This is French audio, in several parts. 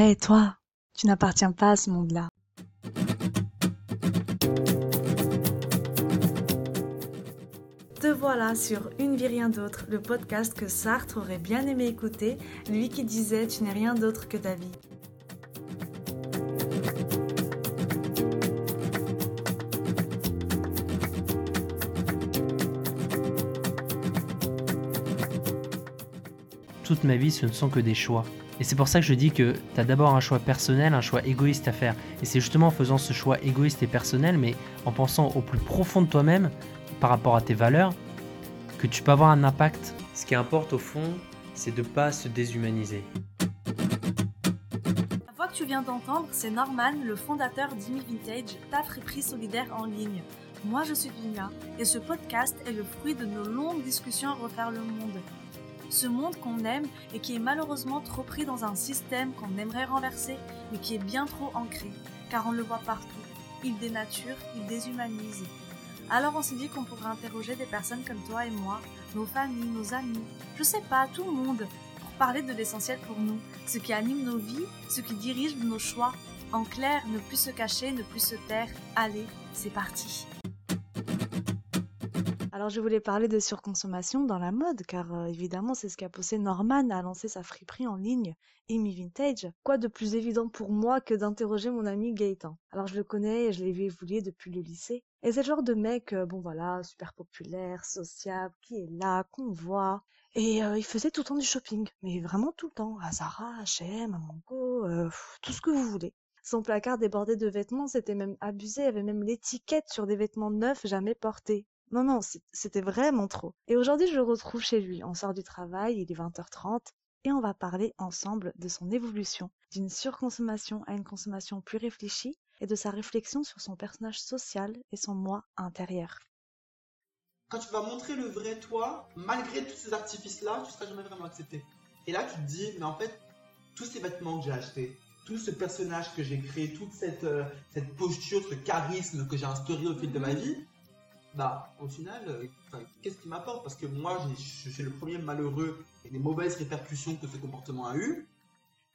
Hé, toi, tu n'appartiens pas à ce monde-là. Te voilà sur Une vie rien d'autre, le podcast que Sartre aurait bien aimé écouter, lui qui disait Tu n'es rien d'autre que ta vie. Toute ma vie, ce ne sont que des choix. Et c'est pour ça que je dis que tu as d'abord un choix personnel, un choix égoïste à faire. Et c'est justement en faisant ce choix égoïste et personnel, mais en pensant au plus profond de toi-même, par rapport à tes valeurs, que tu peux avoir un impact. Ce qui importe au fond, c'est de ne pas se déshumaniser. La voix que tu viens d'entendre, c'est Norman, le fondateur d'Imi Vintage, ta friperie solidaire en ligne. Moi, je suis Dunia, et ce podcast est le fruit de nos longues discussions à refaire le monde. Ce monde qu'on aime et qui est malheureusement trop pris dans un système qu'on aimerait renverser, mais qui est bien trop ancré, car on le voit partout. Il dénature, il déshumanise. Alors on s'est dit qu'on pourrait interroger des personnes comme toi et moi, nos familles, nos amis, je sais pas, tout le monde, pour parler de l'essentiel pour nous, ce qui anime nos vies, ce qui dirige nos choix. En clair, ne plus se cacher, ne plus se taire. Allez, c'est parti. Alors je voulais parler de surconsommation dans la mode, car euh, évidemment c'est ce qui a poussé Norman à lancer sa friperie en ligne, Amy Vintage. Quoi de plus évident pour moi que d'interroger mon ami Gaëtan? Alors je le connais et je l'ai vu évoluer depuis le lycée. Et c'est le genre de mec, euh, bon voilà, super populaire, sociable, qui est là, qu'on voit. Et euh, il faisait tout le temps du shopping, mais vraiment tout le temps, à Zara, H&M, à Mango, tout ce que vous voulez. Son placard débordé de vêtements, c'était même abusé, il avait même l'étiquette sur des vêtements neufs jamais portés. Non, non, c'était vraiment trop. Et aujourd'hui, je le retrouve chez lui. On sort du travail, il est 20h30, et on va parler ensemble de son évolution, d'une surconsommation à une consommation plus réfléchie, et de sa réflexion sur son personnage social et son moi intérieur. Quand tu vas montrer le vrai toi, malgré tous ces artifices-là, tu seras jamais vraiment accepté. Et là, tu te dis, mais en fait, tous ces vêtements que j'ai achetés, tout ce personnage que j'ai créé, toute cette, euh, cette posture, ce charisme que j'ai instauré au fil de ma vie, bah, au final, euh, qu'est-ce qui m'apporte Parce que moi, je suis le premier malheureux et les mauvaises répercussions que ce comportement a eu.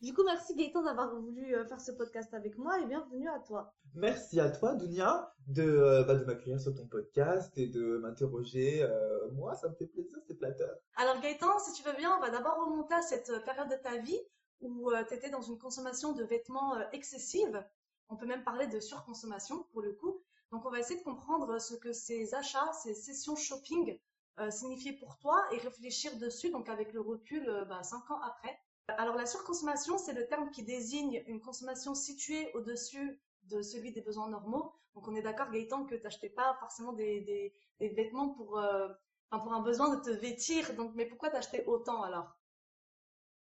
Du coup, merci Gaëtan d'avoir voulu euh, faire ce podcast avec moi et bienvenue à toi. Merci à toi, Dunia, de, euh, bah, de m'accueillir sur ton podcast et de m'interroger. moi, ça me fait plaisir, c'est flatteur. Alors Gaëtan, si tu veux bien, on va d'abord remonter à cette période de ta vie où tu étais dans une consommation de vêtements excessive. On peut même parler de surconsommation pour le coup. Donc, on va essayer de comprendre ce que ces achats, ces sessions shopping euh, signifiaient pour toi et réfléchir dessus, donc avec le recul euh, bah, cinq ans après. Alors, la surconsommation, c'est le terme qui désigne une consommation située au-dessus de celui des besoins normaux. Donc, on est d'accord, Gaëtan, que tu n'achetais pas forcément des, vêtements pour, euh, pour un besoin de te vêtir. Donc, mais pourquoi t'achetais autant alors?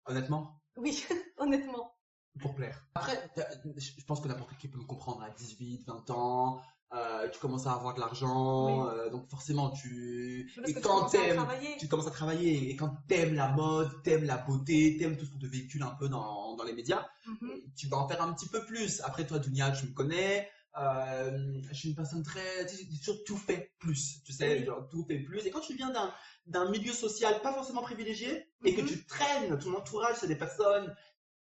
Honnêtement? Oui, honnêtement. Pour plaire. Après, je pense que n'importe qui peut me comprendre à 18, 20 ans. Euh, tu commences à avoir de l'argent, euh, donc forcément tu et quand tu tu commences à travailler et quand t'aimes la mode, t'aimes la beauté, t'aimes tout ce qu'on te véhicule un peu dans, dans les médias, mhm. tu vas en faire un petit peu plus. Après toi, Dunia, tu me connais, euh, je suis une personne très, sur tout fait plus, tu sais, genre tout fait plus. Et quand tu viens d'un d'un milieu social pas forcément privilégié et que mhm. tu traînes ton entourage, c'est des personnes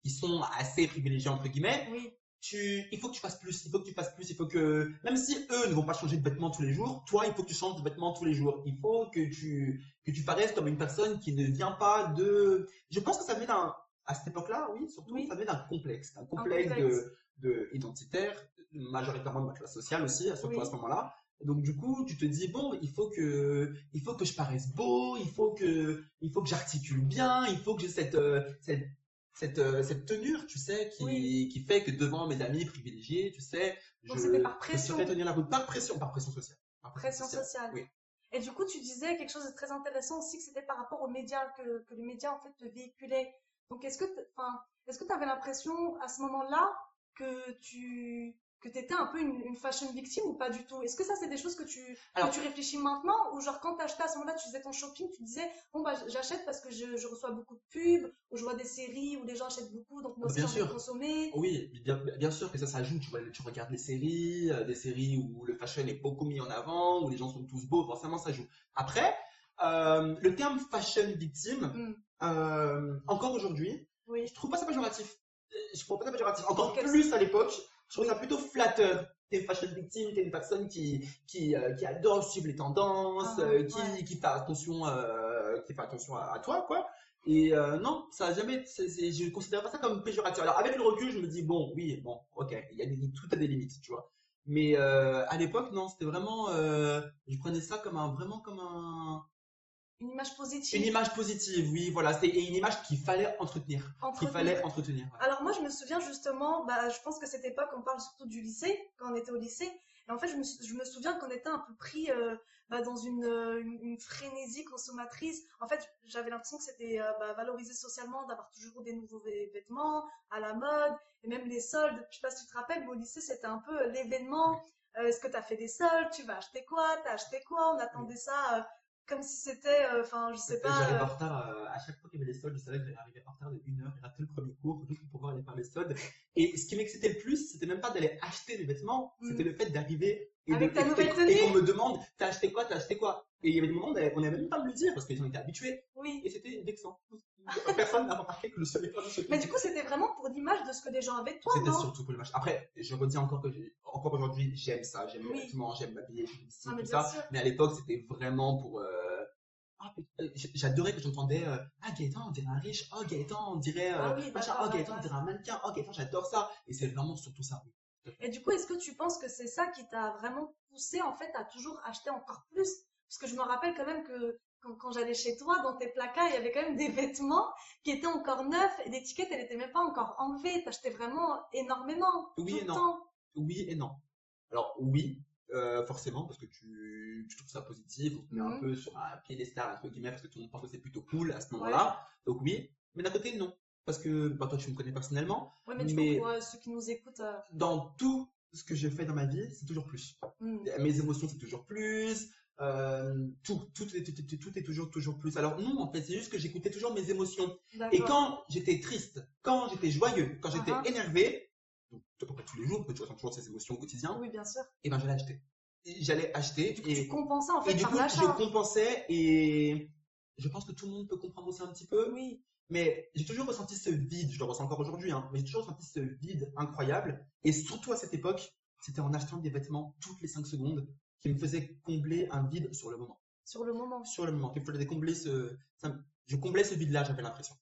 qui sont assez privilégiées entre guillemets. Oui il faut que tu fasses plus, il faut que tu fasses plus, il faut que, même si eux ne vont pas changer de vêtements tous les jours, toi, il faut que tu changes de vêtements tous les jours. Il faut que tu, que tu paraisses comme une personne qui ne vient pas de, je pense que ça vient d'un, à cette époque-là, oui, surtout, ça vient d'un complexe, un complexe, De, de, identitaire, majoritairement de ma classe sociale aussi, surtout à ce moment-là. Donc du coup, tu te dis bon, il faut que il faut que je paraisse beau, il faut que il faut que j'articule bien, il faut que j'ai cette euh, cette cette, euh, cette tenue, tu sais, qui, qui fait que devant mes amis privilégiés, tu sais, Donc je, par pression. je tenir la route par pression, par pression sociale. Par pression, sociale. Oui. Et du coup, tu disais quelque chose de très intéressant aussi, que c'était par rapport aux médias, que, que les médias en fait te véhiculaient. Donc, est-ce que, enfin, est-ce que tu avais l'impression à ce moment-là que tu que tu étais un peu une, fashion victime ou pas du tout? Est-ce que ça, c'est des choses que tu, que tu réfléchis maintenant Ou genre, quand tu achetais à ce moment-là, tu faisais ton shopping, tu disais, bon, bah, j'achète parce que je, je, reçois beaucoup de pubs, ou je vois des séries où les gens achètent beaucoup, donc moi aussi, j'ai consommer. Oui, bien, bien, sûr que ça, ça joue. Tu, vois, tu regardes des séries, euh, des séries où le fashion est beaucoup mis en avant, où les gens sont tous beaux, forcément, ça joue. Après, euh, le terme fashion victime, mm. euh, encore aujourd'hui, oui. je trouve pas ça péjoratif. je trouve pas ça péjoratif. Encore plus à l'époque, je trouve ça plutôt flatteur. T'es une fashion victime, t'es une personne qui, qui, euh, qui adore suivre les tendances, Ah, euh, qui, ouais. qui fait attention, euh, qui fait attention à, à toi, quoi. Et non, ça a jamais, je ne considère pas ça comme péjoratif. Alors avec le recul, je me dis bon, oui, bon, ok, il y a des, tout a des limites, tu vois. Mais à l'époque, non, c'était vraiment, je prenais ça comme un, vraiment comme un, Une image positive. une image positive, oui, voilà, c'était et une image qu'il fallait entretenir, qu'il fallait entretenir. ouais. Alors moi, je me souviens justement, bah, je pense que cette époque, on parle surtout du lycée, quand on était au lycée. Et en fait, je me, sou- je me souviens qu'on était un peu pris euh, bah, dans une, euh, une, une frénésie consommatrice. En fait, j'avais l'impression que c'était euh, bah, valorisé socialement d'avoir toujours des nouveaux vê- vêtements à la mode, et même les soldes. Je sais pas si tu te rappelles, mais au lycée, c'était un peu l'événement. Euh, Est-ce que tu as fait des soldes? Tu vas acheter quoi? T'as acheté quoi? On attendait ça comme si c'était, euh, enfin, je sais pas. J'arrive euh, en retard euh, à chaque fois qu'il y avait des soldes, je savais que j'allais arriver en retard de une heure et rater le premier cours juste pour pouvoir aller faire les soldes. Et ce qui m'excitait le plus, c'était même pas d'aller acheter des vêtements, Mm. c'était le fait d'arriver et, Avec de- ta nouvelle et- tenue. et qu'on me demande t'as acheté quoi, t'as acheté quoi? Et il y avait des moments où on n'avait même pas à me le dire parce que les gens étaient habitués Oui. et c'était vexant. Personne n'a remarqué que je savais pas ce Mais du coup, c'était vraiment pour l'image de ce que les gens avaient de toi, C'était surtout pour le match. Après, je redis encore que j'ai- encore aujourd'hui, j'aime ça, j'aime Oui. vêtements, j'aime m'habiller, Ah, tout ça. sûr. Mais à l'époque, c'était vraiment pour. euh, ah, euh, J'adorais que j'entendais euh, Ah, Gaëtan, on dirait un riche. Oh, Gaëtan, on dirait. euh, Ah oui, machin. Oh, Gaëtan, on dirait un mannequin. Oh, Gaëtan, j'adore ça. Et c'est vraiment surtout ça. Et du coup, est-ce que tu penses que c'est ça qui t'a vraiment poussé en fait à toujours acheter encore plus? Parce que je me rappelle quand même que quand, quand j'allais chez toi, dans tes placards, il y avait quand même des vêtements qui étaient encore neufs et l'étiquette, elle était même pas encore enlevée. T'achetais vraiment énormément. Oui tout et le non. temps. Oui et non. Alors, oui, euh, forcément, parce que tu, tu trouves ça positif, on te met un Mhm. peu sur un piédestal, entre guillemets, parce que tout le monde pense que c'est plutôt cool à ce moment-là. Donc, oui. Mais d'un côté, non. Parce que bah, toi, tu me connais personnellement. Ouais, mais du Mais- euh, ceux qui nous écoutent, euh, Dans tout ce que j'ai fait dans ma vie, c'est toujours plus. hmm, mes émotions c'est toujours plus euh, tout tout tout, tout est toujours toujours plus alors non en fait c'est juste que j'écoutais toujours mes émotions et quand j'étais triste quand j'étais joyeux quand j'étais Uh-huh. énervé donc à peu près tous les jours que tu ressens toujours ces émotions au quotidien Oui, bien sûr. et ben j'allais acheter Et j'allais acheter Du coup, et, tu compensais en et fait du par coup je l'achat. compensais et je pense que tout le monde peut comprendre aussi un petit peu Oui. mais j'ai toujours ressenti ce vide, je le ressens encore aujourd'hui, hein, mais j'ai toujours ressenti ce vide incroyable. Et surtout à cette époque, c'était en achetant des vêtements toutes les 5 secondes qui me faisaient combler un vide sur le moment. Sur le moment. Sur le moment, qui me faisait combler ce. je comblais ce vide-là, j'avais l'impression.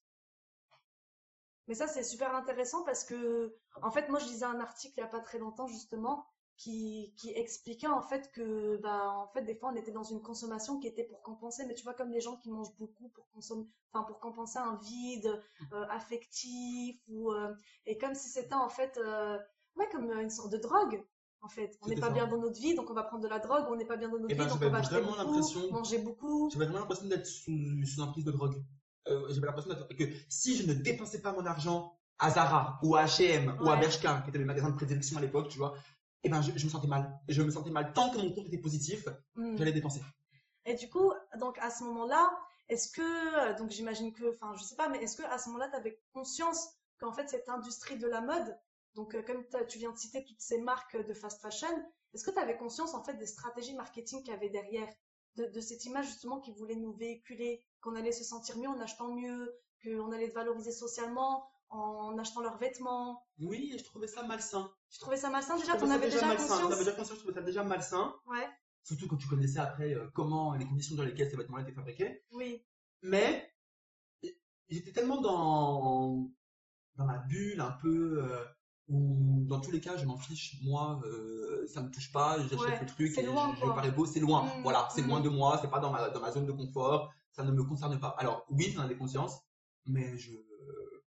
Mais ça, c'est super intéressant parce que, en fait, moi, je lisais un article il n'y a pas très longtemps, justement, qui, qui expliquait, en fait, que, bah, en fait, des fois, on était dans une consommation qui était pour compenser, mais tu vois, comme les gens qui mangent beaucoup pour consommer, enfin, pour compenser un vide euh, affectif ou, euh, et comme si c'était, en fait, euh, ouais, comme une sorte de drogue. En fait, on n'est pas ça. bien dans notre vie, donc on va prendre de la drogue. On n'est pas bien dans notre Eh ben, vie, donc on va acheter beaucoup, manger beaucoup. J'avais vraiment l'impression d'être sous, sous emprise de drogue. Euh, j'avais l'impression que si je ne dépensais pas mon argent à Zara ou à H&M ou à. Bershka, qui étaient mes magasins de prédilection à l'époque, tu vois, eh ben, je, je me sentais mal. Je me sentais mal. Tant que mon compte était positif, Hmm. j'allais dépenser. Et du coup, donc à ce moment-là, est-ce que, donc j'imagine que, enfin, je sais pas, mais est-ce que à ce moment-là, tu avais conscience qu'en fait cette industrie de la mode, donc euh, comme tu viens de citer toutes ces marques de fast fashion, est-ce que tu avais conscience en fait des stratégies marketing qu'il y avait derrière, de, de cette image justement qui voulait nous véhiculer, qu'on allait se sentir mieux en achetant mieux, qu'on allait être valorisé socialement en achetant leurs vêtements. Oui, et je trouvais ça malsain. Tu trouvais ça malsain déjà? T'en avais déjà malsain. conscience? J'avais déjà conscience, je trouvais ça déjà malsain. Ouais, Surtout quand tu connaissais après euh, comment les conditions dans lesquelles ces vêtements étaient fabriqués. oui, Mais j'étais tellement dans, dans ma bulle un peu, euh, où dans tous les cas, je m'en fiche. Moi, euh, ça me touche pas, j'achète Ouais, le truc loin, je, je parais beau, c'est loin. Mm, Voilà, c'est loin de moi, c'est pas dans ma, dans ma zone de confort, ça ne me concerne pas. Alors, oui, j'en avais conscience, mais je.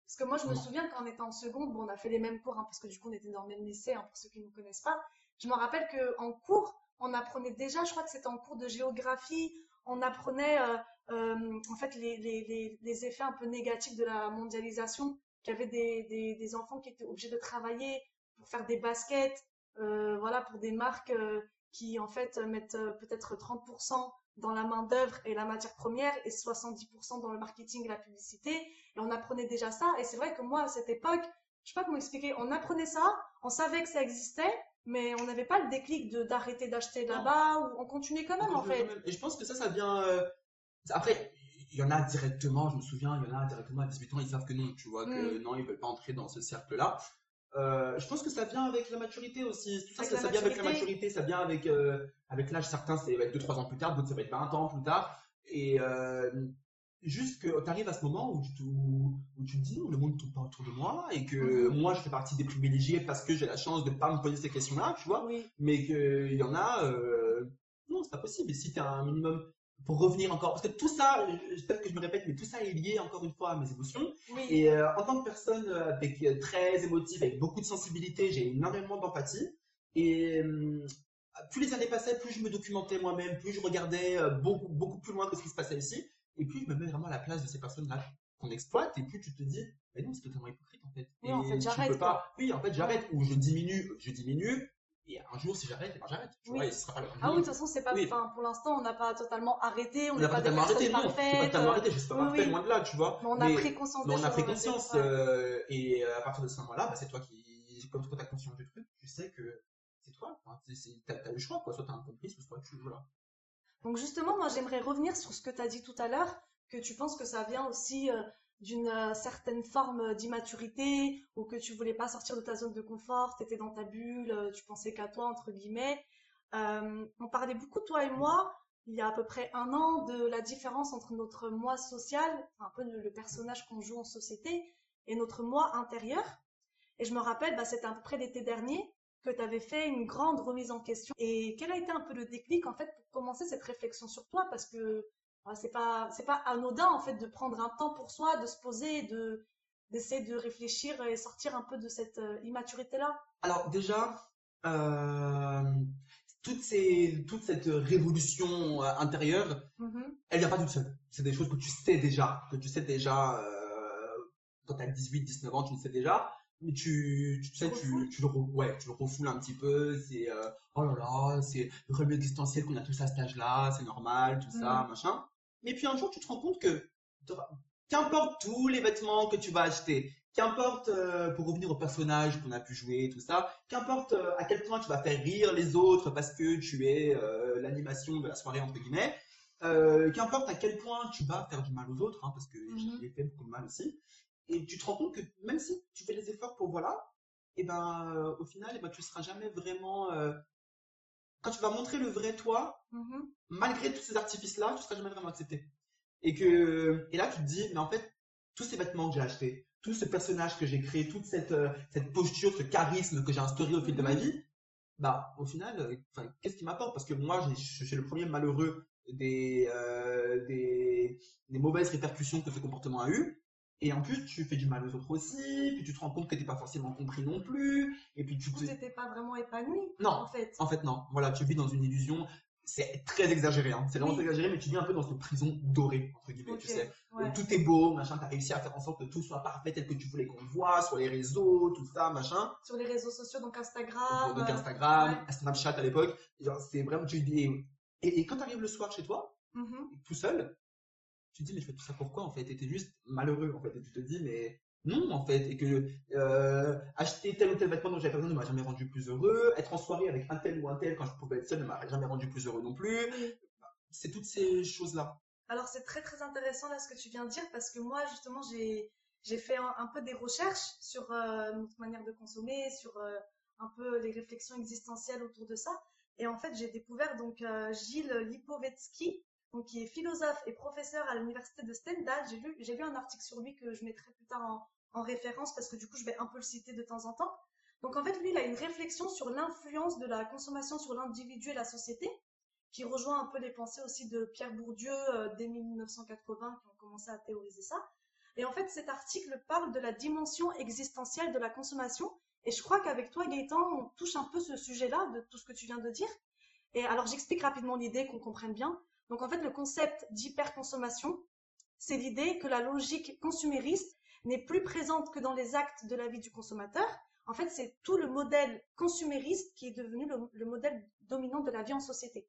Parce que moi, je me souviens quand on était en seconde, bon, on a fait les mêmes cours, hein, parce que du coup, on était dans le même lycée, hein, pour ceux qui ne nous connaissent pas. Je me rappelle qu'en cours, on apprenait déjà, je crois que c'était en cours de géographie, on apprenait euh, euh, en fait les, les, les, les effets un peu négatifs de la mondialisation, qu'il y avait des, des, des enfants qui étaient obligés de travailler pour faire des baskets, euh, voilà, pour des marques euh, qui en fait mettent euh, peut-être 30% dans la main d'œuvre et la matière première et 70% dans le marketing et la publicité. Et on apprenait déjà ça. Et c'est vrai que moi, à cette époque, je sais pas comment expliquer, on apprenait ça, on savait que ça existait, mais on n'avait pas le déclic de d'arrêter d'acheter là-bas, ou on continuait quand même, en fait. même. Et je pense que ça, ça vient. euh, Après, il y en a directement, je me souviens, il y en a directement à 18 ans, ils savent que non, tu vois, que Mm. non, ils veulent pas entrer dans ce cercle-là. Euh, je pense que ça vient avec la maturité aussi. Tout ça, ça, ça vient avec la maturité. ça vient avec, euh, avec l'âge. Certains, ça va être 2-3 ans plus tard, d'autres, ça va être 20 ans plus tard. Et euh, juste que tu arrives à ce moment où tu, te- où, où tu te dis, non, le monde ne tourne pas autour de moi et que Mhm. moi, je fais partie des privilégiés parce que j'ai la chance de ne pas me poser ces questions-là, tu vois Oui. mais qu'il y en a, non, c'est pas possible. Et si tu as un minimum, pour revenir encore, parce que tout ça, peut-être que je me répète, mais tout ça est lié encore une fois à mes émotions. Oui. Et euh, en tant que personne euh, avec, euh, très émotive, avec beaucoup de sensibilité, j'ai énormément d'empathie. Et euh, plus les années passaient, plus je me documentais moi-même, plus je regardais beaucoup, beaucoup plus loin que ce qui se passait ici. Et plus je me mets vraiment à la place de ces personnes-là qu'on exploite. Et plus tu te dis, mais non, c'est totalement hypocrite en fait. Oui, en Et fait, tu j'arrête, pas. Oui, en fait, j'arrête. Ou je diminue, je diminue. Et un jour, si j'arrête, eh ben, j'arrête. Tu Oui. vois, et ce sera pas du Ah oui, de toute façon, c'est pas. Oui. Pour l'instant, on n'a pas totalement arrêté. On n'a pas totalement arrêté, non. C'est pas totalement arrêté, je suis pas oui, parfait, loin de là, tu vois. Mais on a Mais- pris conscience mais on a pris conscience euh, et euh, à partir de ce moment-là, bah, c'est toi qui, comme tu as conscience du truc, tu sais que c'est toi. C'est- t'as, t'as le choix, quoi. Soit t'as un complice, soit tu voilà. Donc justement, moi j'aimerais revenir sur ce que tu as dit tout à l'heure, que tu penses que ça vient aussi euh, d'une euh, certaine forme d'immaturité, ou que tu voulais pas sortir de ta zone de confort, tu étais dans ta bulle, euh, tu pensais qu'à toi, entre guillemets. Euh, on parlait beaucoup, toi et moi, il y a à peu près un an, de la différence entre notre moi social, un peu le, personnage qu'on joue en société, et notre moi intérieur. Et je me rappelle, bah, c'était à peu près l'été dernier, que tu avais fait une grande remise en question. Et quel a été un peu le déclic en fait pour commencer cette réflexion sur toi? Parce que c'est pas c'est pas anodin en fait de prendre un temps pour soi, de se poser, de d'essayer de réfléchir et sortir un peu de cette immaturité là. Alors déjà, euh, toute, ces, toute cette révolution euh, intérieure, elle vient pas toute seule. C'est des choses que tu sais déjà, que tu sais déjà euh, quand tu as 18, 19 ans, tu le sais déjà. Mais tu, tu sais, tu, le, ouais, tu le refoules un petit peu. C'est euh, oh là là, c'est le rêve existentiel qu'on a tous à cet âge-là, c'est normal, tout ça, machin. Mais puis un jour, tu te rends compte que qu'importe tous les vêtements que tu vas acheter, qu'importe, euh, pour revenir au personnage qu'on a pu jouer, tout ça, qu'importe euh, à quel point tu vas faire rire les autres parce que tu es euh, l'animation de la soirée, entre guillemets, qu'importe à quel point tu vas faire du mal aux autres, hein, parce que Mhm. j'ai fait beaucoup de mal aussi, et tu te rends compte que même si tu fais des efforts pour voilà, et ben euh, au final, et ben, tu seras jamais vraiment... quand tu vas montrer le vrai toi, Mhm. malgré tous ces artifices-là, tu seras jamais vraiment accepté. Et que, et là, tu te dis, mais en fait, tous ces vêtements que j'ai achetés, tout ce personnage que j'ai créé, toute cette, euh, cette posture, ce charisme que j'ai instauré au fil de ma vie, bah, au final, euh, qu'est-ce qui m'apporte? Parce que moi, je suis le premier malheureux des, euh, des, des mauvaises répercussions que ce comportement a eu. Et en plus, tu fais du mal aux autres aussi, puis tu te rends compte que t'es pas forcément compris non plus, et puis tu Du coup, te... t'étais pas vraiment épanoui Non, en fait. en fait, non. Voilà, tu vis dans une illusion. C'est très exagéré, hein. C'est vraiment Oui. exagéré, mais tu vis un peu dans cette prison dorée, entre guillemets, tu sais. ouais. Où tout est beau, machin, t'as réussi à faire en sorte que tout soit parfait tel que tu voulais qu'on voit sur les réseaux, tout ça, machin. Sur les réseaux sociaux, donc Instagram. donc euh, Instagram, Snapchat à l'époque. Genre, c'est vraiment, tu dis, et, et quand t'arrives le soir chez toi, mhm. tout seul, tu te dis, mais je fais tout ça pourquoi, en fait? Et t'es juste malheureux, en fait. Et tu te dis, mais non, en fait. Et que, euh, acheter tel ou tel vêtement dont j'avais besoin ne m'a jamais rendu plus heureux. Être en soirée avec un tel ou un tel quand je pouvais être seul ne m'a jamais rendu plus heureux non plus. C'est toutes ces choses-là. Alors c'est très très intéressant là ce que tu viens de dire parce que moi justement j'ai j'ai fait un, peu des recherches sur euh, notre manière de consommer, sur euh, un peu les réflexions existentielles autour de ça. Et en fait j'ai découvert donc Gilles Lipovetsky, qui est philosophe et professeur à l'université de Stendhal. J'ai lu un article sur lui que je mettrai plus tard en, en référence parce que du coup je vais un peu le citer de temps en temps. Donc en fait lui il a une réflexion sur l'influence de la consommation sur l'individu et la société qui rejoint un peu les pensées aussi de Pierre Bourdieu euh, dès 1980 qui ont commencé à théoriser ça. Et en fait, cet article parle de la dimension existentielle de la consommation. Et je crois qu'avec toi, Gaëtan, on touche un peu ce sujet-là, de tout ce que tu viens de dire. Et alors, j'explique rapidement l'idée, qu'on comprenne bien. Donc, en fait, le concept d'hyperconsommation, c'est l'idée que la logique consumériste n'est plus présente que dans les actes de la vie du consommateur. En fait, c'est tout le modèle consumériste qui est devenu le, le modèle dominant de la vie en société.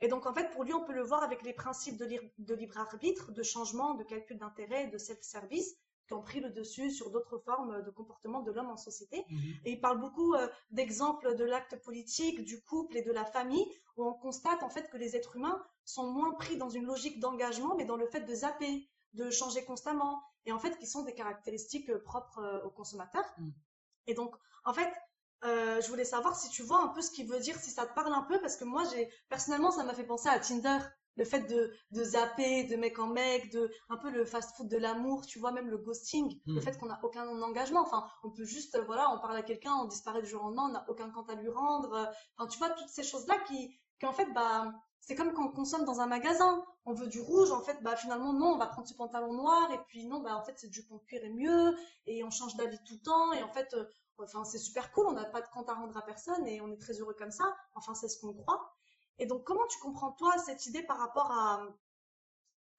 Et donc, en fait, pour lui, on peut le voir avec les principes de libre arbitre, de changement, de calcul d'intérêt, de self-service, qui ont pris le dessus sur d'autres formes de comportement de l'homme en société. Et il parle beaucoup euh, d'exemples de l'acte politique, du couple et de la famille, où on constate en fait que les êtres humains sont moins pris dans une logique d'engagement, mais dans le fait de zapper, de changer constamment, et en fait qui sont des caractéristiques euh, propres euh, aux consommateurs. Mm. Et donc, en fait, euh, je voulais savoir si tu vois un peu ce qu'il veut dire, si ça te parle un peu, parce que moi, j'ai personnellement, ça m'a fait penser à Tinder. Le fait de, de zapper de mec en mec, de un peu le fast-food de l'amour, tu vois, même le ghosting, le Mm. fait qu'on n'a aucun engagement. Enfin, on peut juste, euh, voilà, on parle à quelqu'un, on disparaît du jour au lendemain, on n'a aucun compte à lui rendre. euh, Enfin, tu vois, toutes ces choses-là qui, qui en fait, bah, c'est comme quand on consomme dans un magasin. On veut du rouge, en fait, bah, finalement, non, on va prendre ce pantalon noir, et puis non, bah, en fait, c'est du de cuir est mieux, et on change d'avis tout le temps, et en fait, euh, enfin, c'est super cool, on n'a pas de compte à rendre à personne, et on est très heureux comme ça. Enfin, c'est ce qu'on croit. Et donc, comment tu comprends, toi, cette idée par rapport à,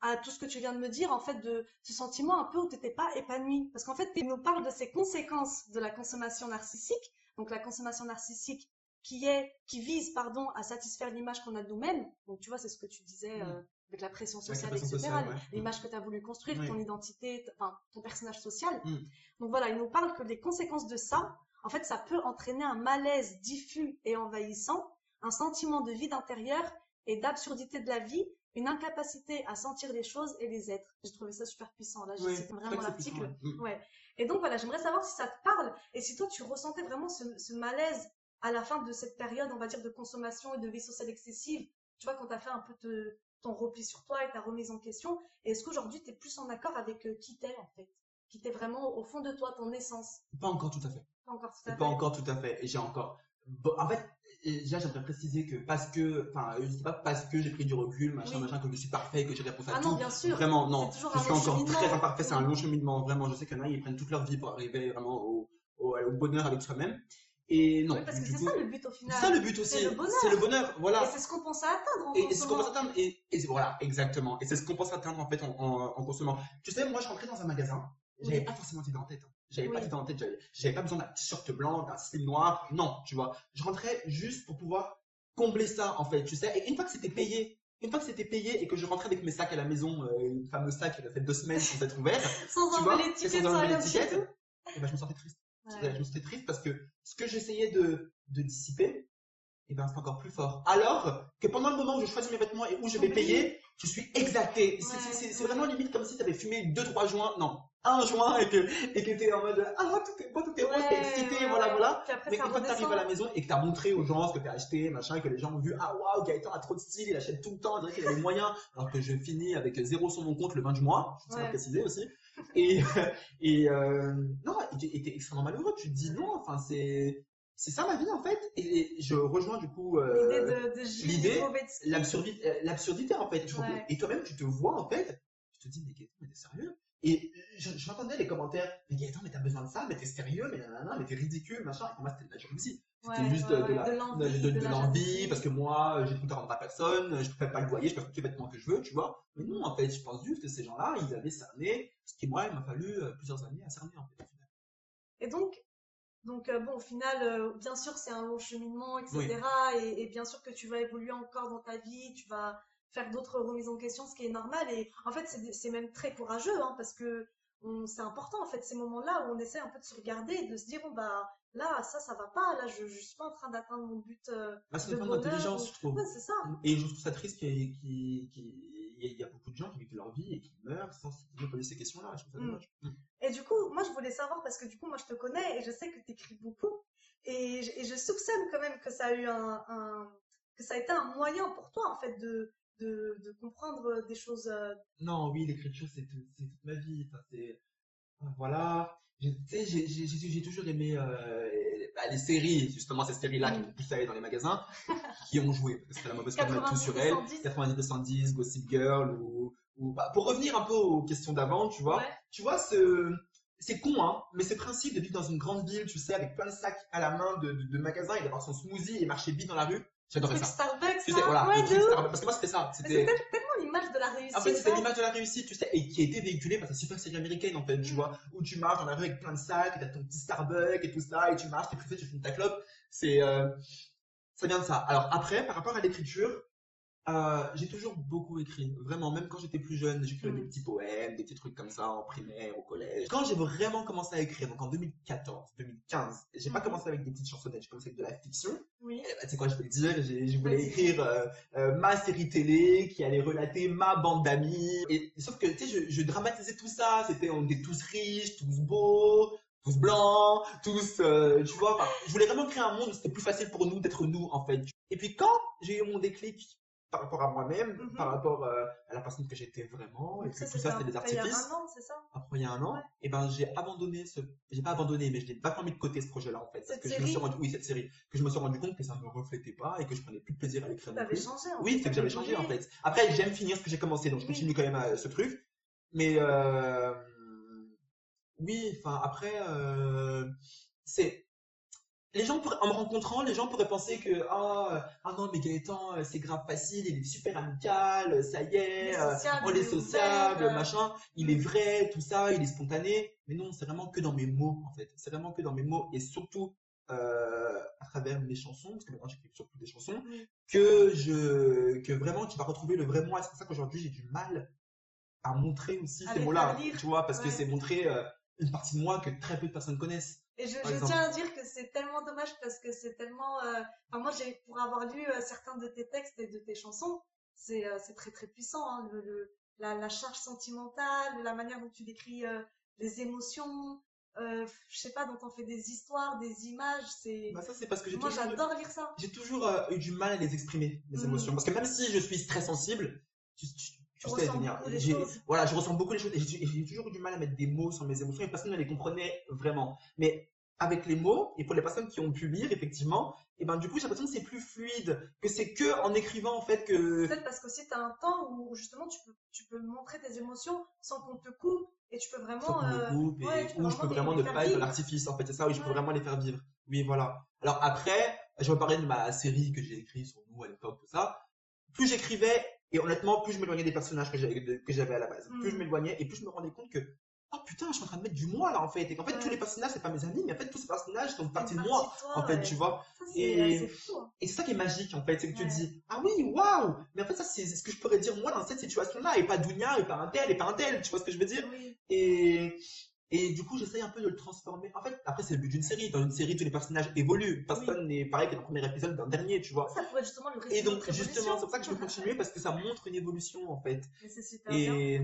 à tout ce que tu viens de me dire, en fait, de ce sentiment un peu où tu n'étais pas épanoui Parce qu'en fait, il nous parle de ces conséquences de la consommation narcissique. Donc, la consommation narcissique qui est, qui vise, pardon, à satisfaire l'image qu'on a de nous-mêmes. Donc, tu vois, c'est ce que tu disais euh, avec la pression la sociale, pression etc. ouais. L'image que tu as voulu construire, ton identité, enfin, ton personnage social. Mm. Donc, voilà, il nous parle que les conséquences de ça, en fait, ça peut entraîner un malaise diffus et envahissant, un sentiment de vide intérieur et d'absurdité de la vie, une incapacité à sentir les choses et les êtres. J'ai trouvé ça super puissant. Là, j'ai c'est vrai vraiment l'article. ouais. Ouais. Et donc voilà, j'aimerais savoir si ça te parle et si toi tu ressentais vraiment ce, ce malaise à la fin de cette période, on va dire, de consommation et de vie sociale excessive. Tu vois, quand tu as fait un peu te- ton repli sur toi et ta remise en question. Et est-ce qu'aujourd'hui tu es plus en accord avec euh, qui t'es en fait? Qui t'es vraiment au fond de toi, ton essence? Pas encore tout à fait. Pas encore tout à fait. Pas encore tout à fait. Et j'ai encore. Bon, en fait, et déjà, j'aimerais préciser que parce que, enfin, c'est pas parce que j'ai pris du recul, machin, Oui. machin, que je suis parfait, que j'ai réponse à Ah tout. non, bien sûr. Vraiment, non. Je suis encore très imparfait. C'est un long cheminement. Vraiment, je sais qu'il y en a, ils prennent toute leur vie pour arriver vraiment au, au, au bonheur avec soi-même. Et non. Oui, parce que c'est ça le but au final. c'est ça le but aussi. C'est le bonheur. C'est le bonheur. Voilà. Et c'est ce qu'on pense à atteindre en Et, et c'est ce qu'on pense atteindre. Et, et voilà, exactement. Et c'est ce qu'on pense atteindre en fait en, en, en consommant. Tu sais, moi, je rentrais dans un magasin. J'avais Oui. pas forcément d'idée en tête. hein. J'avais pas Oui. d'idée en tête. J'avais, pas besoin d'un t-shirt blanc, d'un slip noir. Non, tu vois. Je rentrais juste pour pouvoir combler ça, en fait, tu sais. Et une fois que c'était payé, une fois que c'était payé et que je rentrais avec mes sacs à la maison, euh, le fameux sac qui a fait deux semaines sans être ouvert, Sans enlever et l'étiquette, sans enlever l'étiquette, et ben, je me sentais triste. Ouais. Je me sentais triste parce que ce que j'essayais de, de dissiper, et ben, c'est encore plus fort. Alors que pendant le moment où je choisis mes vêtements et où je vais payer, je suis exalté. C'est- c'est- C'est c'est vraiment limite comme si tu avais fumé deux, trois joints, non, un joint et que et que t'es en mode ah tout est beau, tout est rose, t'es excité, ouais, voilà, voilà. Après, Mais que t'arrives à la maison et que t'as montré aux gens ce que t'as acheté, machin, que les gens ont vu, ah waouh, Gaëtan a trop de style, il achète tout le temps, on dirait qu'il a les moyens, alors que je finis avec zéro sur mon compte le 20 du mois, je tiens à Ouais. préciser aussi. Et, et euh, non, et t'es extrêmement malheureux, tu te dis non, enfin c'est c'est ça ma vie en fait. Et je rejoins du coup euh, L'idée l'absurdité, euh, l'absurdité en fait. Ouais. Et toi-même, tu te vois en fait, tu te dis, mais Gaëtan, mais t'es sérieux? Et je- je- j'entendais les commentaires, mais Gaëtan, mais t'as besoin de ça, mais t'es sérieux, mais nanana, mais t'es ridicule, machin. Et pour moi, c'était de la jalousie. C'était Ouais, juste ouais, de, l'envie, de- de- parce que moi, j'ai tout à rendre à personne, je peux pas le loyer, je peux faire tous les vêtements que je veux, tu vois. Mais non, en fait, je pense juste que ces gens-là, ils avaient cerné ce qui, moi, il m'a fallu euh, plusieurs années à cerner, en fait. Et donc, donc euh, bon, au final, euh, bien sûr, c'est un long cheminement, etc. Et, et bien sûr que tu vas évoluer encore dans ta vie, tu vas faire d'autres remises en question, ce qui est normal. Et en fait, c'est même très courageux, hein, parce que c'est important, en fait, ces moments-là où on essaie un peu de se regarder de se dire, bon, bah, là, ça, ça va pas, là, je, je suis pas en train d'atteindre mon but. euh, Bah, c'est De bonheur, ou- je trouve. Ouais, c'est ça. Et je trouve ça triste qu'il y, qu'il y a gens qui vivent leur vie et qui meurent sans se poser ces questions-là. Je trouve ça Mm. dommage. Mm. Et du coup, moi, je voulais savoir, parce que du coup, moi, je te connais et je sais que tu écris beaucoup. Et je, et je soupçonne quand même que ça a eu un, un- que ça a été un moyen pour toi, en fait, de, de, de comprendre des choses. euh, Non, oui, l'écriture, c'est tout- c'est toute ma vie. Enfin, c'est voilà. J'ai- Tu sais, j'ai- j'ai toujours aimé euh, bah, les séries, justement ces séries-là qui poussé à aller dans les magasins, qui ont joué. Parce que c'était la mauvaise com, tout sur elle. 90-210. 90-210, Gossip Girl ou, ou bah, pour revenir un peu aux questions d'avant, tu vois. Ouais. Tu vois, ce, c'est con, hein, mais ce principe de vivre dans une grande ville, tu sais, avec plein de sacs à la main de, de, de magasins et d'avoir son smoothie et marcher vite dans la rue, j'adorais ça. Starbucks, Tu sais, là. voilà, ouais, le de truc ouf. Starbucks. Parce que moi, c'était ça. C'était, tellement l'image de la réussite. en fait, c'était l'image de la réussite, tu sais, et qui a été véhiculée par cette super série américaine, en fait, tu vois, où tu marches dans la rue avec plein de sacs, et t'as ton petit Starbucks et tout ça, et tu marches, t'es fait, tu fumes ta clope. C'est, euh, ça vient de ça. Alors après, par rapport à l'écriture, euh, j'ai toujours beaucoup écrit. Vraiment, même quand j'étais plus jeune, j'écrivais des petits poèmes, des petits trucs comme ça en primaire, au collège. Quand j'ai vraiment commencé à écrire, donc en 2014, 2015, j'ai pas Mhm. commencé avec des petites chansonnettes, j'ai commencé avec de la fiction. Oui. Eh ben, tu sais quoi, je vais le dire, je voulais écrire euh, euh, ma série télé qui allait relater ma bande d'amis. Et sauf que, tu sais, je, je dramatisais tout ça. C'était, on était tous riches, tous beaux, tous blancs, tous, tu vois. je voulais vraiment créer un monde où c'était plus facile pour nous d'être nous, en fait. Et puis quand j'ai eu mon déclic par rapport à moi-même, Mhm. par rapport euh, à la personne que j'étais vraiment, et Donc puis tout ça, c'était des un- il y a artifices un an, c'est ça après il y a un an, Ouais. et ben j'ai abandonné ce, j'ai pas abandonné, mais je l'ai vachement mis de côté ce projet-là en fait, parce Cette que je me suis série rendu, oui cette série, que je me suis rendu compte que ça me reflétait pas et que je prenais plus de plaisir à l'écrire. T'avais changé. en Oui, c'est que j'avais changé en fait. Après j'aime finir ce que j'ai commencé, donc je Oui. continue quand même à ce truc, mais euh, oui, enfin après euh, c'est les gens pourraient- en me rencontrant, les gens pourraient penser que ah, ah non mais Gaëtan euh, c'est grave facile, il est super amical, ça y est, euh, sociable, on est sociable, ouvert, euh, machin, il est vrai, tout ça, il est spontané. Mais non, c'est vraiment que dans mes mots, en fait. C'est vraiment que dans mes mots et surtout euh, à travers mes chansons, parce que maintenant j'écris surtout des chansons, que je, que vraiment tu vas retrouver le vrai moi. C'est pour ça qu'aujourd'hui j'ai du mal à montrer aussi À ces mots-là, tu vois, parce que c'est montrer euh, une partie de moi que très peu de personnes connaissent. Et je, tiens à dire que c'est tellement dommage parce que c'est tellement. euh, Enfin, moi, j'ai pour avoir lu euh, certains de tes textes et de tes chansons, c'est euh, c'est très très puissant. Hein, le, le- la, la charge sentimentale, la manière dont tu décris les émotions, euh, je sais pas, dont on fait des histoires, des images. C'est. Bah, ça c'est parce que j'ai Moi, j'adore lire ça. j'ai toujours euh, eu du mal à les exprimer, mes Mhm. émotions. Parce que même si je suis très sensible, tu, tu- sais, j'ai- choses. voilà, je ressens beaucoup les choses et j'ai toujours eu du mal à mettre des mots sur mes émotions et personne ne les comprenait vraiment. Mais avec les mots, et pour les personnes qui ont pu lire, effectivement, et ben du coup, j'ai l'impression que c'est plus fluide, que c'est que en écrivant, en fait, que... Peut-être parce qu'aussi tu as un temps où justement tu peux, tu peux montrer tes émotions sans qu'on te coupe et tu peux vraiment. euh, coupe, et ouais, tu peux où je peux vraiment ne pas être dans l'artifice, en fait, c'est ça, oui, je peux vraiment les faire vivre. Oui, voilà. Alors après, je vais parler de ma série que j'ai écrite sur nous à l'époque, tout ça. Plus j'écrivais, et honnêtement, plus je m'éloignais des personnages que j'avais à la base. Plus je m'éloignais, et plus je me rendais compte que, oh putain, je suis en train de mettre du moi là, en fait. Et qu'en fait, Ouais. tous les personnages, c'est pas mes amis, mais en fait, tous ces personnages sont partie de moi, toi, en fait, ouais. tu vois. Ça, c'est Et- c'est fou. hein. Et c'est ça qui est magique, en fait, c'est que tu te dis, ah oui, waouh, mais en fait, ça, c'est ce que je pourrais dire moi dans cette situation-là, et pas Dounia, et pas un tel, et pas un tel, tu vois ce que je veux dire? Oui. Et, et du coup, j'essaye un peu de le transformer. En fait, après, c'est le but d'une série. Dans une série, tous les personnages évoluent. Personne n'est pareil que dans le premier épisode d'un dernier, tu vois. Ça pourrait justement le Et donc, justement, c'est pour ça que je veux continuer parce que ça montre une évolution, en fait. Mais c'est super. Et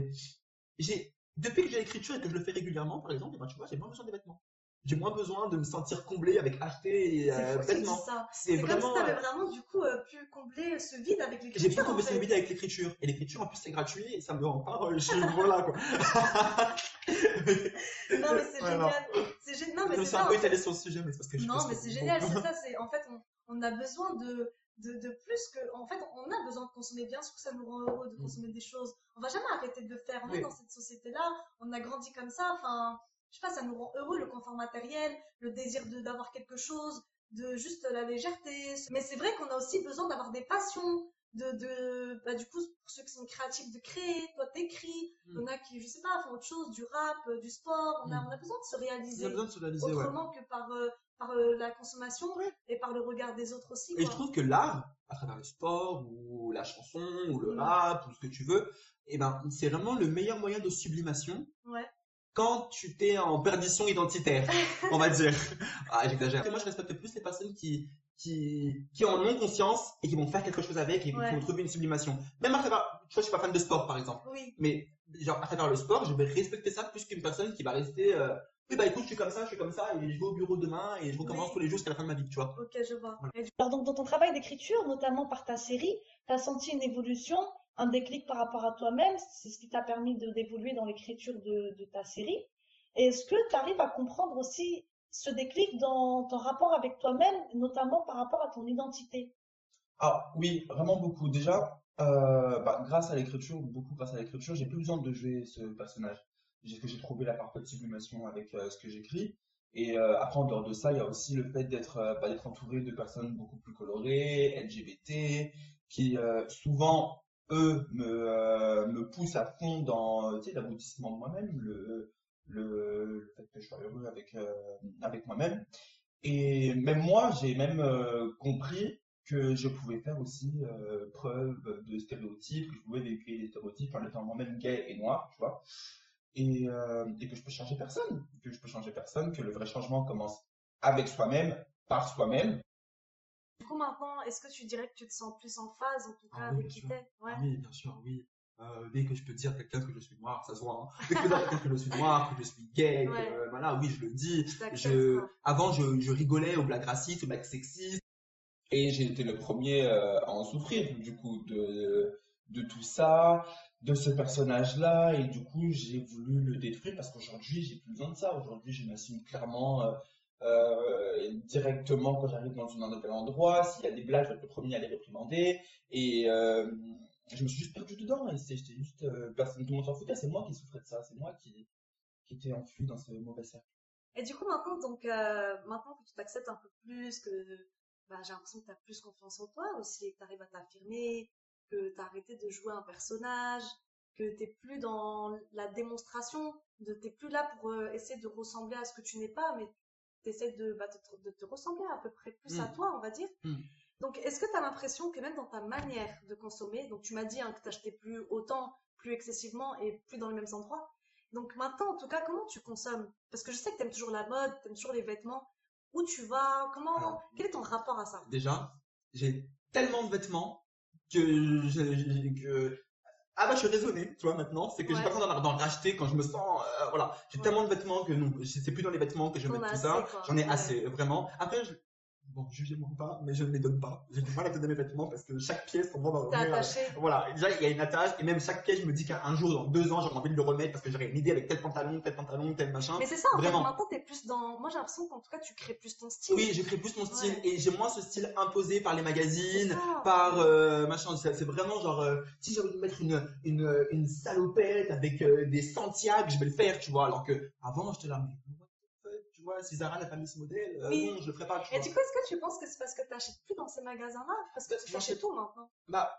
j'ai, depuis que j'ai l'écriture et que je le fais régulièrement, par exemple, eh ben, tu vois, j'ai moins besoin des vêtements. J'ai moins besoin de me sentir comblé avec acheter euh, vêtements. C'est C'est comme vraiment. si tu euh, vraiment, du coup, euh, pu combler ce vide avec J'ai l'écriture. pu en combler ce vide avec l'écriture. Et l'écriture, en plus, c'est gratuit et ça me rend pas euh, chez voilà, quoi. Non, mais c'est Voilà. génial. C'est gé- Non, mais je me c'est un peu étalé sur le sujet, mais c'est parce que je Non, mais c'est génial, c'est ça. C'est en fait, on, on a besoin de, de, de plus que. En fait, on a besoin de consommer. Bien sûr que ça nous rend heureux de Mm. consommer des choses. On va jamais arrêter de le faire. On est dans cette société-là. On a grandi comme ça. Enfin, je sais pas, ça nous rend heureux le confort matériel, le désir d'avoir quelque chose, de juste la légèreté. Mais c'est vrai qu'on a aussi besoin d'avoir des passions. De, de bah, du coup, pour ceux qui sont créatifs, de créer. Toi, t'écris. Mm. Il y en a qui, je sais pas, font autre chose, du rap, euh, du sport. On a, Mm. on a besoin de se réaliser a besoin de se réaliser, ouais. autrement que par, euh, par euh, la consommation Ouais. et par le regard des autres aussi. Et je trouve que l'art, à travers le sport ou la chanson ou le Mm. rap ou ce que tu veux, eh ben, c'est vraiment le meilleur moyen de sublimation Ouais. Quand tu t'es en perdition identitaire, on va dire. Ah, j'exagère. Moi, je respecte plus les personnes qui, qui, qui en ont conscience et qui vont faire quelque chose avec et qui vont trouver une sublimation. Même à travers, tu vois, je suis pas fan de sport, par exemple. Oui, Mais, genre, à travers le sport, je vais respecter ça plus qu'une personne qui va rester, euh, oui, bah, écoute, je suis comme ça, je suis comme ça, et je vais au bureau demain, et je recommence Oui. tous les jours jusqu'à la fin de ma vie, tu vois. ok, je vois. Voilà. Alors, donc, dans ton travail d'écriture, notamment par ta série, tu as senti une évolution, un déclic par rapport à toi-même. C'est ce qui t'a permis d'évoluer dans l'écriture de, ta série. Est-ce que tu arrives à comprendre aussi ce déclic dans ton rapport avec toi-même, notamment par rapport à ton identité? Ah oui, vraiment beaucoup. Déjà, euh, bah, grâce à l'écriture, beaucoup grâce à l'écriture, j'ai plus besoin de jouer ce personnage. J'ai trouvé la parfaite sublimation avec euh, ce que j'écris. Et euh, après, en dehors de ça, il y a aussi le fait d'être euh, bah, entouré de personnes beaucoup plus colorées, LGBT, qui souvent, euh, me poussent à fond dans tu sais, l'aboutissement de moi-même, le, fait que je sois heureux avec, euh, moi-même. Et même moi, j'ai même euh, compris que je pouvais faire aussi euh, preuve de stéréotypes, que je pouvais véhiculer des stéréotypes en étant moi-même gay et noir, tu vois. Et, euh, et que je peux changer personne, que je peux changer personne, que le vrai changement commence avec soi-même, par soi-même. Du coup, maintenant, est-ce que tu dirais que tu te sens plus en phase, en tout Ah cas, oui, avec qui t'es? Ouais. Ah oui, bien sûr, oui. Euh, dès que je peux dire à quelqu'un que je suis noir, ça se voit. Hein. Dès que je peux dire à quelqu'un que je suis noir, que je suis gay, Ouais. euh, voilà, oui, je le dis. Je, avant, je, je rigolais aux blagues racistes, aux blagues sexistes. Et j'ai été le premier euh, à en souffrir, du coup, de, de tout ça, de ce personnage-là. Et du coup, j'ai voulu le détruire parce qu'aujourd'hui, j'ai plus besoin de ça. Aujourd'hui, je m'assume clairement euh, directement quand j'arrive dans un nouvel endroit. S'il y a des blagues, je vais être le premier à les réprimander. Et euh, je me suis juste perdu dedans. Et c'est- juste, euh, personne, tout le monde s'en foutait. C'est moi qui souffrais de ça. C'est moi qui, qui étais enfui dans ce mauvais cercle. Et du coup, maintenant, donc, maintenant que tu t'acceptes un peu plus, que bah, j'ai l'impression que tu as plus confiance en toi aussi, que tu arrives à t'affirmer, que tu as arrêté de jouer un personnage, que tu plus dans la démonstration, de t'es plus là pour essayer de ressembler à ce que tu n'es pas, mais tu essaies de, bah, de, te- ressembler à peu près plus à Mm. toi, on va dire. Mm. Donc, est-ce que tu as l'impression que même dans ta manière de consommer, donc tu m'as dit hein, que tu n'achetais plus autant, plus excessivement et plus dans les mêmes endroits, donc maintenant, en tout cas, comment tu consommes? Parce que je sais que tu aimes toujours la mode, tu aimes toujours les vêtements. Où tu vas? Comment Alors, Quel est ton rapport à ça? Déjà, j'ai tellement de vêtements que, je- je- que ah bah je suis raisonné, tu vois maintenant, c'est que j'ai Ouais. pas besoin d'en- racheter quand je me sens euh, voilà, j'ai Ouais. tellement de vêtements que non, c'est plus dans les vêtements que je mets tout ça, j'en ai Ouais. assez vraiment. Après je bon, jugez-moi pas, mais je ne les donne pas. J'ai du mal à donner mes vêtements parce que chaque pièce pour moi va revenir. attaché Voilà, déjà il y a une attache et même chaque pièce je me dis qu'un jour dans deux ans j'aurai envie de le remettre parce que j'aurai une idée avec tel pantalon, tel pantalon, tel machin. Mais c'est ça, en Vraiment. fait, maintenant, t'es plus dans. Moi, j'ai l'impression qu'en tout cas, tu crées plus ton style. Oui, j'ai créé plus mon style Ouais. et j'ai moins ce style imposé par les magazines, par euh, machin. C'est vraiment genre, euh, si j'ai envie de mettre une, une, une salopette avec euh, des Santiago, je vais le faire, tu vois. Alors que avant, mais what the fuck, tu vois, si Zara n'a pas mis ce modèle, euh, Oui. non, je le ferai pas, tu Et vois. du coup, est-ce que tu penses que c'est parce que t'achètes plus dans ces magasins-là? Parce que tu achètes je- tout maintenant. Bah,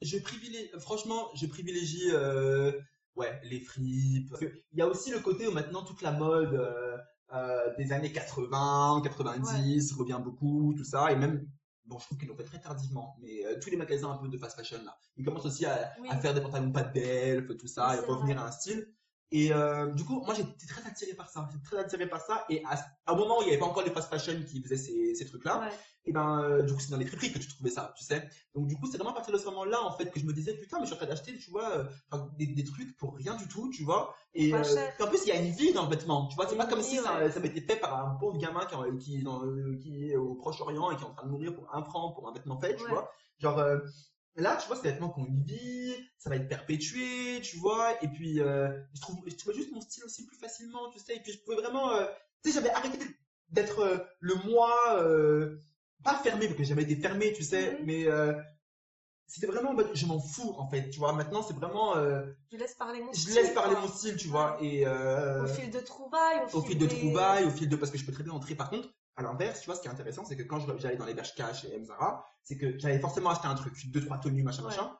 je privilégie, franchement, je privilégie, euh, ouais, les fripes. Il y a aussi le côté où maintenant toute la mode euh, euh, des années 80, 90 revient beaucoup, tout ça, et même, bon, je trouve qu'ils l'ont fait très tardivement, mais euh, tous les magasins un peu de fast fashion là, ils commencent aussi à, Oui. à faire des pantalons pas d'elfe, tout ça, et revenir à un style. Et euh, du coup, moi j'étais très attiré par ça, j'étais très attiré par ça, et à, à un moment où il n'y avait pas encore les fast fashion qui faisaient ces, ces trucs-là, Ouais. et ben euh, du coup c'est dans les friperies que tu trouvais ça tu sais. Donc du coup c'est vraiment à partir de ce moment là en fait que je me disais putain mais je suis en train d'acheter tu vois euh, des, des trucs pour rien du tout tu vois. Et en plus il y a une vie dans le vêtement tu vois c'est pas comme vie, si ça, ouais. ça m'était fait par un pauvre gamin qui, en- qui, dans- qui est au Proche-Orient et qui est en train de mourir pour un franc pour un vêtement fait tu vois. Genre Là, tu vois, c'est des vêtements qui ont une vie, ça va être perpétué, tu vois, et puis euh, je trouve, je trouvais juste mon style aussi plus facilement, tu sais, et puis je pouvais vraiment, euh, tu sais, j'avais arrêté d'être euh, le moi, euh, pas fermé, parce que j'ai jamais été fermé, tu sais, Mhm. mais c'était vraiment, je m'en fous, en fait, tu vois, maintenant c'est vraiment, euh, Je laisse parler mon je style. laisse parler quoi. mon style, tu vois, et euh, Au fil de trouvailles, au, au fil de des- trouvailles, au fil de parce que je peux très bien entrer. Par contre, à l'inverse, tu vois, ce qui est intéressant, c'est que quand j'allais dans les Bershka chez M Zara, c'est que j'allais forcément acheter un truc, deux trois tenues, machin, Ouais. machin.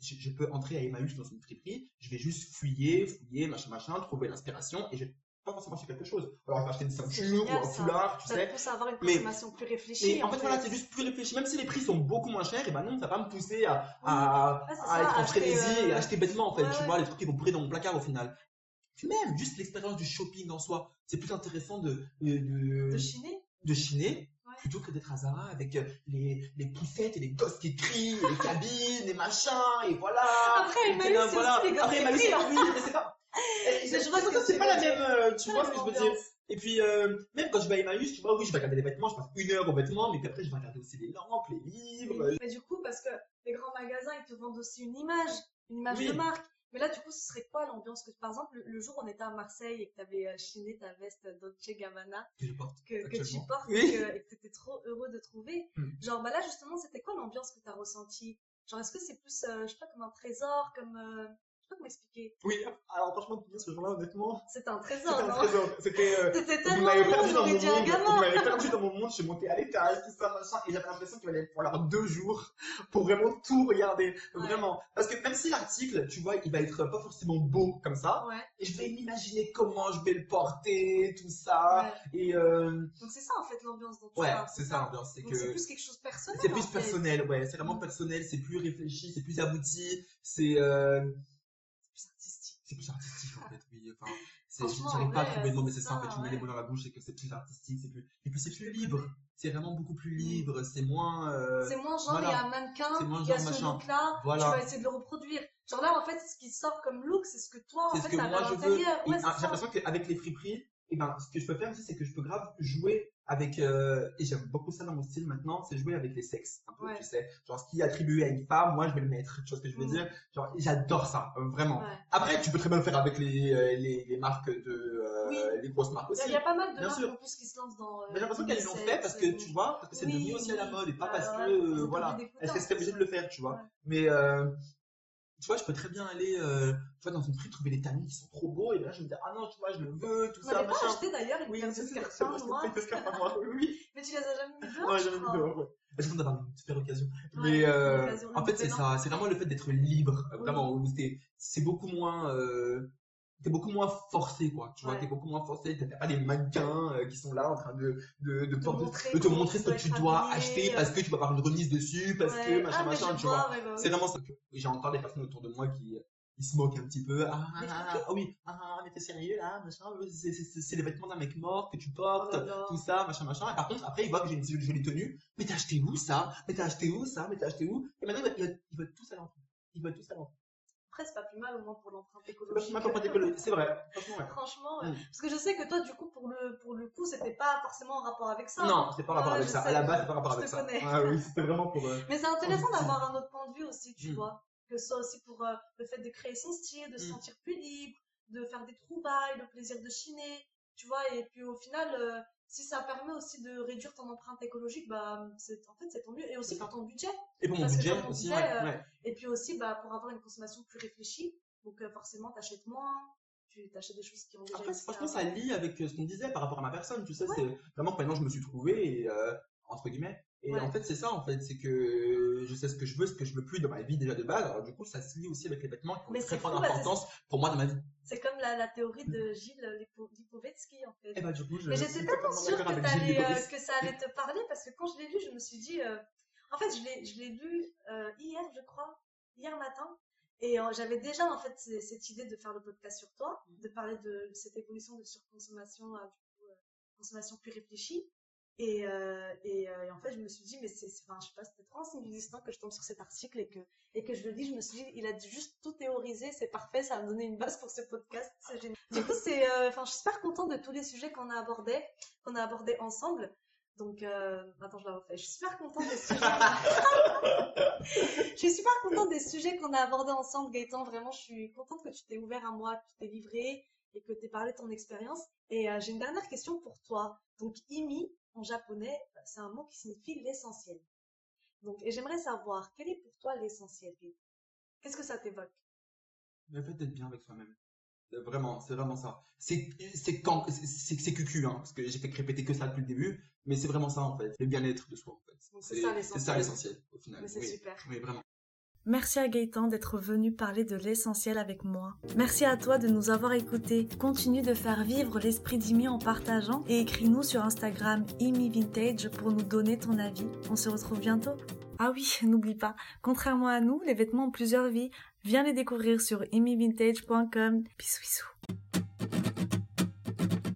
Je, je peux entrer à Emmaüs dans une friperie, je vais juste fouiller, fouiller, machin, machin, trouver l'inspiration et je vais pas forcément acheter quelque chose. Alors, je vais acheter une C'est ceinture ou un ça. foulard, tu Ça sais. à avoir une Mais- consommation plus réfléchie. Mais en fait, voilà, c'est juste plus réfléchi. Même si les prix sont beaucoup moins chers, et ben non, ça va pas me pousser à, à, Ouais, à ça, être en frénésie euh, et acheter bêtement, en fait. ouais, tu vois, les trucs qui vont pourrir dans mon placard au final. Puis même, juste l'expérience du shopping en soi. C'est plus intéressant de, de, de, de chiner. De chiner Ouais. plutôt que d'être à Zara avec euh, les, les poussettes et les gosses qui crient, les cabines, et machin, et voilà. Après, puis là, c'est voilà. les Après, crient, c'est hein. mais c'est pas. Je vois que c'est pas la même, euh, tu vois ce que je veux dire. Et puis, euh, même quand je vais à Emmaüs, tu vois, oui, je vais regarder les vêtements, je passe une heure aux vêtements, mais puis après, je vais regarder aussi les lampes, les livres. Mais du coup, parce que les grands magasins, ils te vendent aussi une image, une image Oui. de marque. Mais là, du coup, ce serait quoi l'ambiance que, par exemple, le, le jour où on était à Marseille et que tu avais chiné ta veste Dolce Gabbana Que je porte. que, que tu portes Oui. et que- tu étais trop heureux de trouver. Hmm. Genre, bah là, justement, c'était quoi l'ambiance que tu as ressentie? Genre, est-ce que c'est plus, euh, je sais pas, comme un trésor, comme. euh, pas comment expliquer. Oui, alors franchement, ce jour-là, honnêtement, C'était un c'était trésor, un non? trésor. C'était. euh, tellement heureux, perdu dans mon un monde, vous m'avez perdu dans mon monde, je suis monté à l'étage, tout ça, machin, et j'avais l'impression qu'il allait falloir deux jours pour vraiment tout regarder, Ouais. vraiment. Parce que même si l'article, tu vois, il va être pas forcément beau comme ça, Ouais, et je vais m'imaginer comment je vais le porter, tout ça, ouais. et euh, Donc, c'est ça, en fait, l'ambiance dont tu ouais, c'est ça l'ambiance, c'est que c'est plus quelque chose de personnel. c'est plus personnel, ouais, c'est vraiment personnel, c'est plus réfléchi, c'est plus abouti, c'est euh. C'est plus artistique en fait, oui. Enfin, c'est, j'arrive pas à trouver le mot, mais c'est c'est ça en fait. ça, Tu mets les mots dans la bouche et que c'est plus artistique, c'est plus, et puis c'est plus libre. c'est vraiment beaucoup plus libre, c'est moins. euh, C'est moins genre, voilà. il y a un mannequin, moins il y a ce look-là, Voilà. tu vas essayer de le reproduire. Genre là, en fait, ce qui sort comme look, c'est ce que toi, en fait, t'as à l'intérieur. Ah, J'ai ça. l'impression qu'avec les friperies, et ben, ce que je peux faire aussi, c'est que je peux grave jouer avec, euh, et j'aime beaucoup ça dans mon style maintenant, c'est jouer avec les sexes, un peu, Ouais. tu sais. Genre, ce qui est attribué à une femme, moi, je vais le mettre. Tu vois ce que je veux Mm. dire? Genre, j'adore ça, euh, vraiment. Ouais. Après, tu peux très bien le faire avec les, euh, les, les marques de, Oui. les grosses marques aussi. il y a pas mal de Bien marques sûr. en plus qui se lancent dans. j'ai l'impression qu'elles l'ont fait parce que, tu vois, parce que c'est oui, devenu aussi à la mode et pas Bah parce que, voilà, elles en seraient obligées de le faire, tu vois? Ouais. Mais, tu vois, je peux très bien aller, euh, tu vois, dans une fripe trouver des talons qui sont trop beaux et là, je me dis, ah non, tu vois, je le veux, tout On ça, m'avait pas acheté d'ailleurs une Oui, paire de noirs. des escarpins noirs, oui. Mais tu les as jamais mis dehors je j'avais mis dehors, ouais. D'avoir une super occasion. Ouais, Mais, euh, en fait, c'est ça, c'est vraiment le fait d'être libre, Oui. vraiment, c'est beaucoup moins, euh, t'es beaucoup moins forcé, quoi, tu vois, Ouais. t'es beaucoup moins forcé, t'as pas des mannequins euh, qui sont là en train de, de, de, De porter- montrer de te montrer ce que tu dois habillé, acheter euh. parce que tu vas avoir une remise dessus, parce Ouais. que machin, ah, machin, tu vois. vois, ouais, bah. C'est vraiment ça. J'ai encore des personnes autour de moi qui, ils se moquent un petit peu. Ah, ah, ah, oui, ah, ah, mais t'es sérieux là, machin, c'est- les vêtements d'un mec mort que tu portes, Oh tout ça, machin, machin. Et par contre, après, ils voient que j'ai une jolie tenue. Mais t'as acheté où ça? Mais t'as acheté où ça? Mais t'as acheté où? Et maintenant, ils veulent, ils veulent tous à l'enfant. Ils veulent tous à l'enfant. Après, c'est pas plus mal au moins pour l'empreinte écologique. C'est vrai. Franchement, ouais. Franchement, ouais. Mm. parce que je sais que toi, du coup, pour le, pour le coup, c'était pas forcément en rapport avec ça. Non, c'est pas rapport Ouais, avec je ça. À la base, c'est pas rapport Je avec te ça. connais. Ah oui, c'était vraiment pour. euh, Mais c'est intéressant d'avoir un autre point de vue aussi, tu Mm. vois. Que ce soit aussi pour euh, le fait de créer son style, de se Mm. sentir plus libre, de faire des trouvailles, le plaisir de chiner, tu vois. Et puis au final, euh, si ça permet aussi de réduire ton empreinte écologique, bah, c'est, en fait, c'est tant mieux. Et aussi ça. ton budget. Et pour mon budget aussi, ouais. euh, ouais. Et puis aussi, bah, pour avoir une consommation plus réfléchie. Donc euh, forcément, t'achètes moins, tu t'achètes des choses qui ont déjà Après, franchement, ça lie avec ce qu'on disait par rapport à ma personne. Tu sais, Ouais. c'est vraiment que maintenant je me suis trouvé, et, euh, entre guillemets. Et Ouais. en fait, c'est ça, en fait. C'est que je sais ce que je veux, ce que je veux plus dans ma vie déjà de base. Alors, du coup, ça se lie aussi avec les vêtements qui ont Mais une très grande importance pour moi dans ma vie. C'est comme la, la théorie de Gilles Lipo- Lipovetsky, en fait. Et bah, du coup, je Mais j'étais tellement sûre que, Gilles euh, ça allait te parler parce que quand je l'ai lu, je me suis dit. euh, En fait, je l'ai, lu euh, hier, je crois, hier matin. Et euh, j'avais déjà en fait cette idée de faire le podcast sur toi, de parler de cette évolution de surconsommation à du coup, consommation plus réfléchie. Et, euh, euh, et en fait, je me suis dit, mais c'est, enfin, je sais pas, c'était trop insignifiant que je tombe sur cet article et que, et que je le dis, je me suis dit, il a juste tout théorisé, c'est parfait, ça va me donner une base pour ce podcast, c'est génial. Du coup, c'est, euh, enfin, je suis super contente de tous les sujets qu'on a abordés, qu'on a abordés ensemble. Donc, attends, je la refais. Je suis super contente des sujets. je suis super contente des sujets qu'on a abordés ensemble, Gaëtan. Vraiment, je suis contente que tu t'es ouvert à moi, que tu t'es livré et que tu aies parlé de ton expérience. Et j'ai une dernière question pour toi. Donc, imi, en japonais, c'est un mot qui signifie l'essentiel. Donc, et j'aimerais savoir, quel est pour toi l'essentiel Qu'est-ce que ça t'évoque? Le fait d'être bien avec soi-même. Euh, Vraiment, c'est vraiment ça. C'est c'est quand c'est c'est cucu hein, parce que j'ai fait répéter que ça depuis le début, mais c'est vraiment ça en fait, le bien-être de soi en fait. C'est ça l'essentiel. C'est ça l'essentiel au final. Mais c'est oui. super. Oui, vraiment. Merci à Gaëtan d'être venu parler de l'essentiel avec moi. Merci à toi de nous avoir écoutés. Continue de faire vivre l'esprit d'Imi en partageant et écris-nous sur Instagram Imi Vintage pour nous donner ton avis. On se retrouve bientôt. Ah oui, n'oublie pas, contrairement à nous, les vêtements ont plusieurs vies. Viens les découvrir sur imivintage.com. Bisous bisous.